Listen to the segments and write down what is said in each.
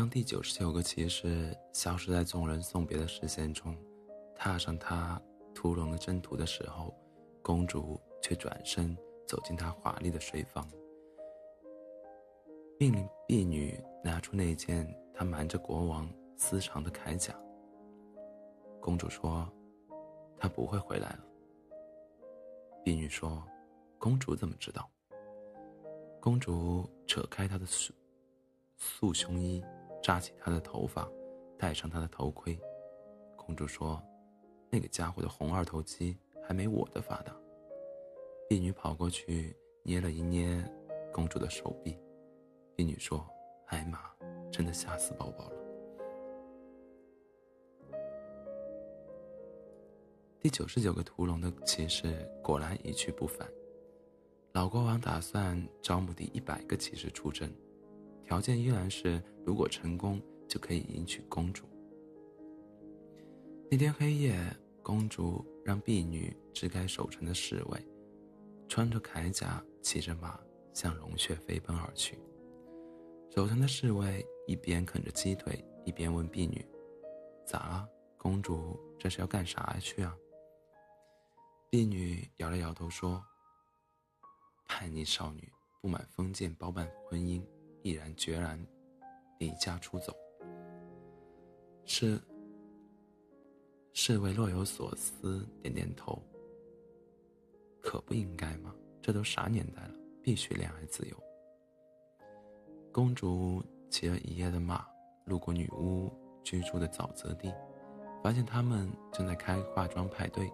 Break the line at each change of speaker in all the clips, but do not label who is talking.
当第九十九个骑士消失在众人送别的视线中，踏上他屠龙的征途的时候，公主却转身走进他华丽的睡房，命令婢女拿出那件她瞒着国王私藏的铠甲。公主说：“他不会回来了。”婢女说：“公主怎么知道？”公主扯开他的束束胸衣，扎起他的头发，戴上他的头盔。公主说：“那个家伙的红二头肌还没我的发达。”婢女跑过去捏了一捏公主的手臂。婢女说：“艾玛，真的吓死宝宝了。”第九十九个屠龙的骑士果然一去不返。老国王打算招募第一百个骑士出征，条件依然是如果成功就可以迎娶公主。那天黑夜，公主让婢女支开守城的侍卫，穿着铠甲，骑着马向龙穴飞奔而去。守城的侍卫一边啃着鸡腿，一边问婢女：“咋了，公主？这是要干啥去啊？”婢女摇了摇头说：“叛逆少女不满封建包办婚姻，毅然决然离家出走。”侍侍卫若有所思，点点头：“可不应该吗？这都啥年代了，必须恋爱自由。”公主骑了一夜的马，路过女巫居住的沼泽地，发现他们正在开化妆派对。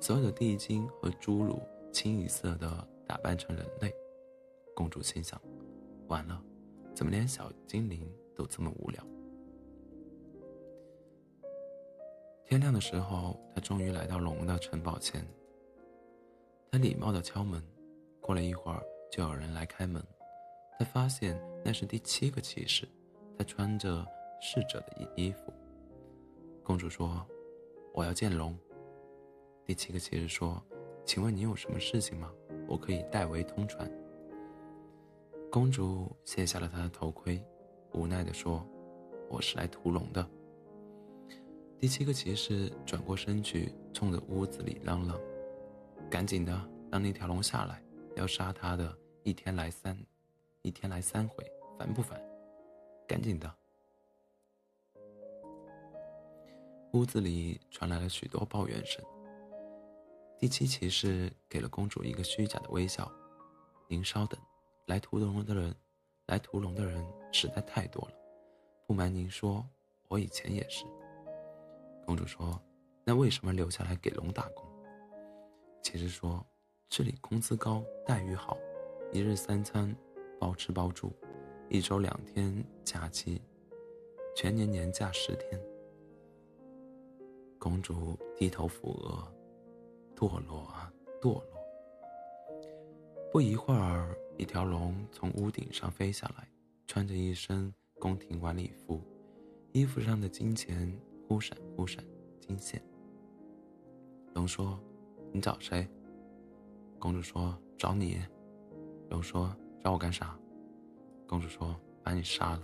所有的地精和侏儒清一色的打扮成人类，公主心想：完了，怎么连小精灵都这么无聊？天亮的时候，他终于来到龙的城堡前。他礼貌的敲门，过了一会儿，就有人来开门。他发现那是第七个骑士，他穿着侍者的衣衣服。公主说：“我要见龙。”第七个骑士说：“请问你有什么事情吗？我可以代为通传。”公主卸下了她的头盔，无奈地说：“我是来屠龙的。”第七个骑士转过身去，冲着屋子里嚷嚷：“赶紧的，让那条龙下来！要杀他的，一天来三，一天来三回，烦不烦？赶紧的！”屋子里传来了许多抱怨声。第七骑士给了公主一个虚假的微笑。您稍等，来屠龙的人，来屠龙的人实在太多了。不瞒您说，我以前也是。公主说：“那为什么留下来给龙打工？”骑士说：“这里工资高，待遇好，一日三餐，包吃包住，一周两天假期，全年年假十天。”公主低头抚额。堕落啊，堕落！不一会儿，一条龙从屋顶上飞下来，穿着一身宫廷晚礼服，衣服上的金钱忽闪忽闪，金线。龙说：“你找谁？”公主说：“找你。”龙说：“找我干啥？”公主说：“把你杀了。”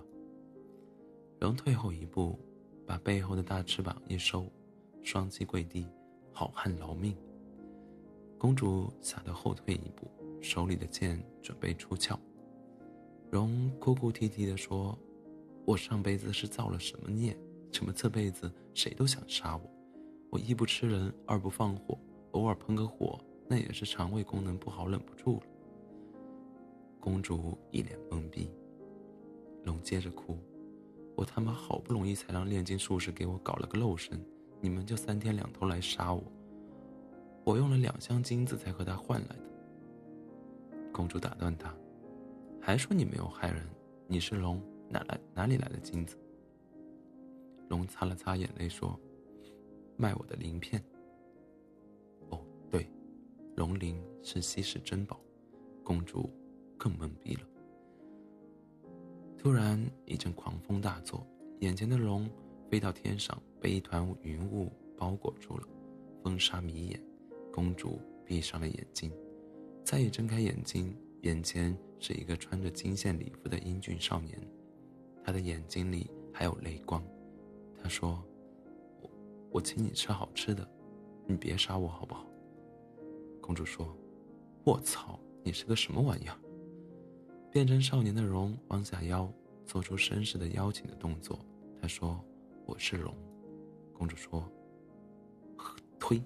龙退后一步，把背后的大翅膀一收，双膝跪地：“好汉饶命！”公主吓得后退一步，手里的剑准备出鞘。荣哭哭啼啼地说：“我上辈子是造了什么孽？怎么这辈子谁都想杀我？我一不吃人，二不放火，偶尔喷个火，那也是肠胃功能不好，忍不住了。”公主一脸懵逼。龙接着哭：“我他妈好不容易才让炼金术士给我搞了个肉身，你们就三天两头来杀我！”我用了两箱金子才和他换来的。公主打断他，还说你没有害人，你是龙，哪来哪里来的金子？龙擦了擦眼泪说：“卖我的鳞片。”哦，对，龙鳞是稀世珍宝。公主更懵逼了。突然一阵狂风大作，眼前的龙飞到天上，被一团云雾包裹住了，风沙迷眼。公主闭上了眼睛，再一睁开眼睛，眼前是一个穿着金线礼服的英俊少年。他的眼睛里还有泪光。他说：“我我请你吃好吃的，你别杀我好不好？”公主说：“我操，你是个什么玩意儿？”变成少年的龙弯下腰，做出绅士的邀请的动作。他说：“我是龙。”公主说：“呸，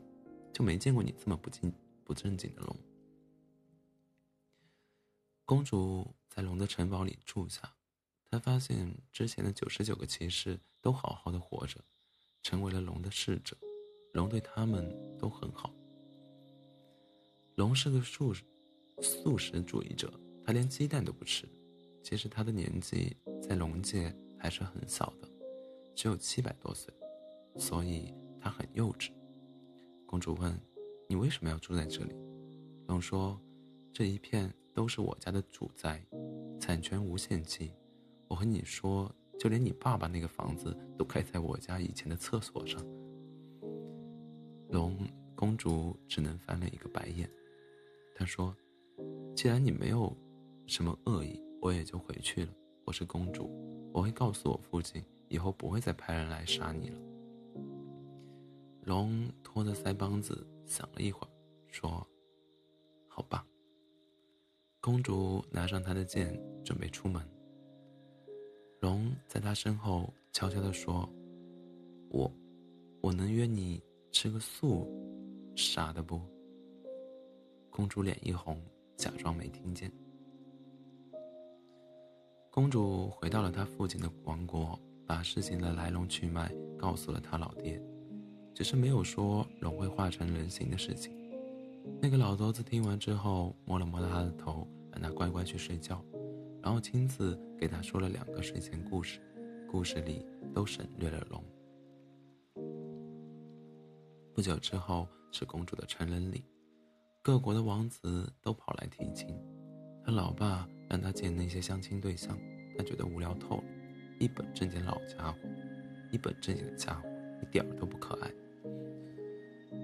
就没见过你这么不正不正经的龙。”公主在龙的城堡里住下，她发现之前的九十九个骑士都好好的活着，成为了龙的侍者。龙对他们都很好。龙是个素素食主义者，他连鸡蛋都不吃。其实他的年纪在龙界还是很小的，只有七百多岁，所以他很幼稚。公主问：“你为什么要住在这里？”龙说：“这一片。”都是我家的主宅，产权无限期。我和你说，就连你爸爸那个房子都开在我家以前的厕所上。龙公主只能翻了一个白眼。她说：“既然你没有什么恶意，我也就回去了。我是公主，我会告诉我父亲，以后不会再派人来杀你了。”龙托着腮帮子想了一会儿，说：“好吧。”公主拿上她的剑，准备出门。龙在她身后悄悄地说：“我，我能约你吃个素，傻的不？”公主脸一红，假装没听见。公主回到了她父亲的王国，把事情的来龙去脉告诉了他老爹，只是没有说龙会化成人形的事情。那个老头子听完之后，摸了摸他的头。乖去睡觉，然后亲自给他说了两个睡前故事，故事里都省略了龙。不久之后是公主的成人礼，各国的王子都跑来提亲。他老爸让他见那些相亲对象，他觉得无聊透了，一本正经老家伙，一本正经的家伙，一点都不可爱。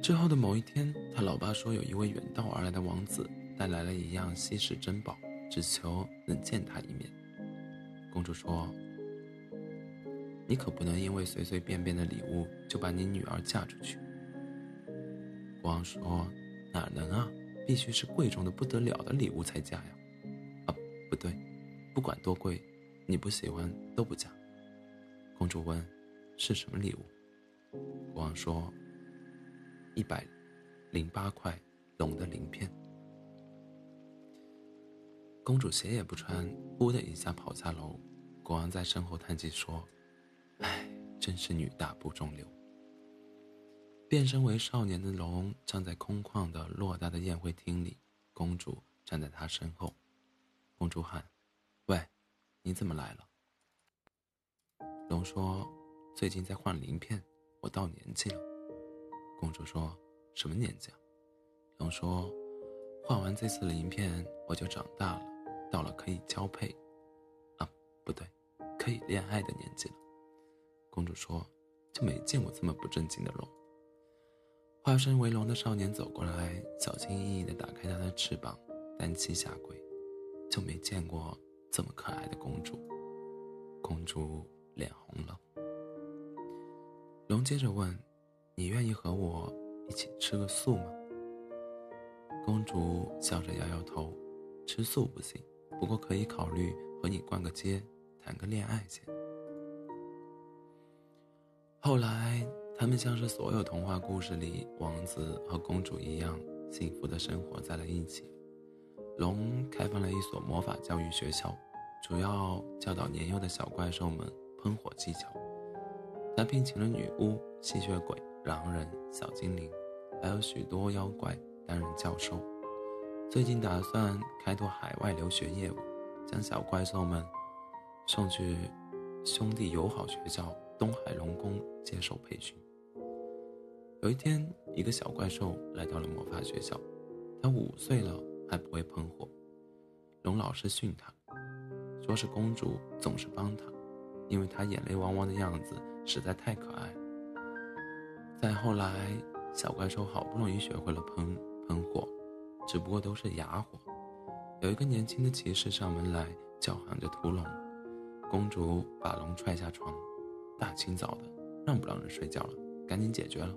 之后的某一天，他老爸说有一位远道而来的王子。带来了一样稀世珍宝，只求能见他一面。公主说：“你可不能因为随随便便的礼物就把你女儿嫁出去。”国王说：“哪能啊？必须是贵重的不得了的礼物才嫁呀！”啊，不对，不管多贵，你不喜欢都不嫁。公主问：“是什么礼物？”国王说：“一百零八块龙的鳞片。”公主鞋也不穿，呼的一下跑下楼。国王在身后叹气说：“唉，真是女大不中留。”变身为少年的龙站在空旷的偌大的宴会厅里，公主站在他身后。公主喊：“喂，你怎么来了？”龙说：“最近在换鳞片，我到年纪了。”公主说：“什么年纪啊？”龙说：“换完这次鳞片，我就长大了。”到了可以交配，啊，不对，可以恋爱的年纪了。公主说：“就没见过这么不正经的龙。”化身为龙的少年走过来，小心翼翼地打开他的翅膀，单膝下跪，就没见过这么可爱的公主。公主脸红了。龙接着问：“你愿意和我一起吃个素吗？”公主笑着摇摇头：“吃素不行。”不过可以考虑和你逛个街，谈个恋爱先。后来，他们像是所有童话故事里王子和公主一样，幸福的生活在了一起。龙开放了一所魔法教育学校，主要教导年幼的小怪兽们喷火技巧。他聘请了女巫、吸血鬼、狼人、小精灵，还有许多妖怪担任教授。最近打算开拓海外留学业务，将小怪兽们送去兄弟友好学校东海龙宫接受培训。有一天，一个小怪兽来到了魔法学校，他五岁了还不会喷火。龙老师训他，说是公主总是帮他，因为他眼泪汪汪的样子实在太可爱。再后来，小怪兽好不容易学会了喷。只不过都是哑火。有一个年轻的骑士上门来，叫喊着屠龙。公主把龙踹下床，大清早的，让不让人睡觉了？赶紧解决了。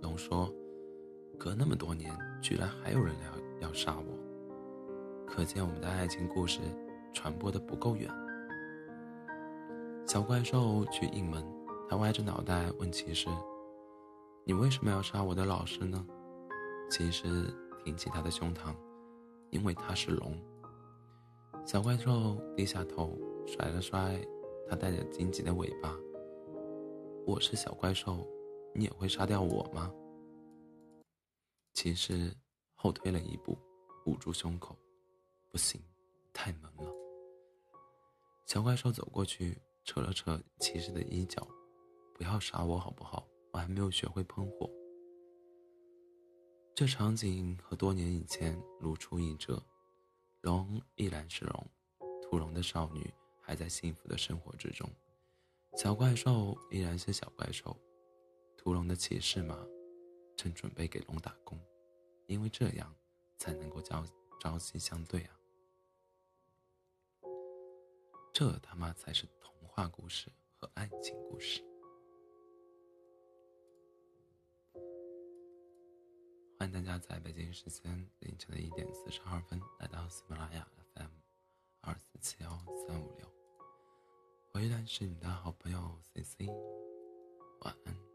龙说：“隔那么多年，居然还有人要要杀我，可见我们的爱情故事传播的不够远。”小怪兽去应门，他歪着脑袋问骑士：“你为什么要杀我的老师呢？”骑士挺起他的胸膛，因为他是龙。小怪兽低下头，甩了甩他带着荆棘的尾巴。我是小怪兽，你也会杀掉我吗？骑士后退了一步，捂住胸口，不行，太闷了。小怪兽走过去，扯了扯骑士的衣角，不要杀我好不好？我还没有学会喷火。这场景和多年以前如出一辙。龙依然是龙，屠龙的少女还在幸福的生活之中，小怪兽依然是小怪兽，屠龙的骑士马正准备给龙打工，因为这样才能够朝朝夕相对啊！这他妈才是童话故事和爱情故事。欢迎大家在北京时间凌晨的一点四十二分来到喜马拉雅 FM 二四七幺三五六，我依然是你的好朋友 C C，晚安。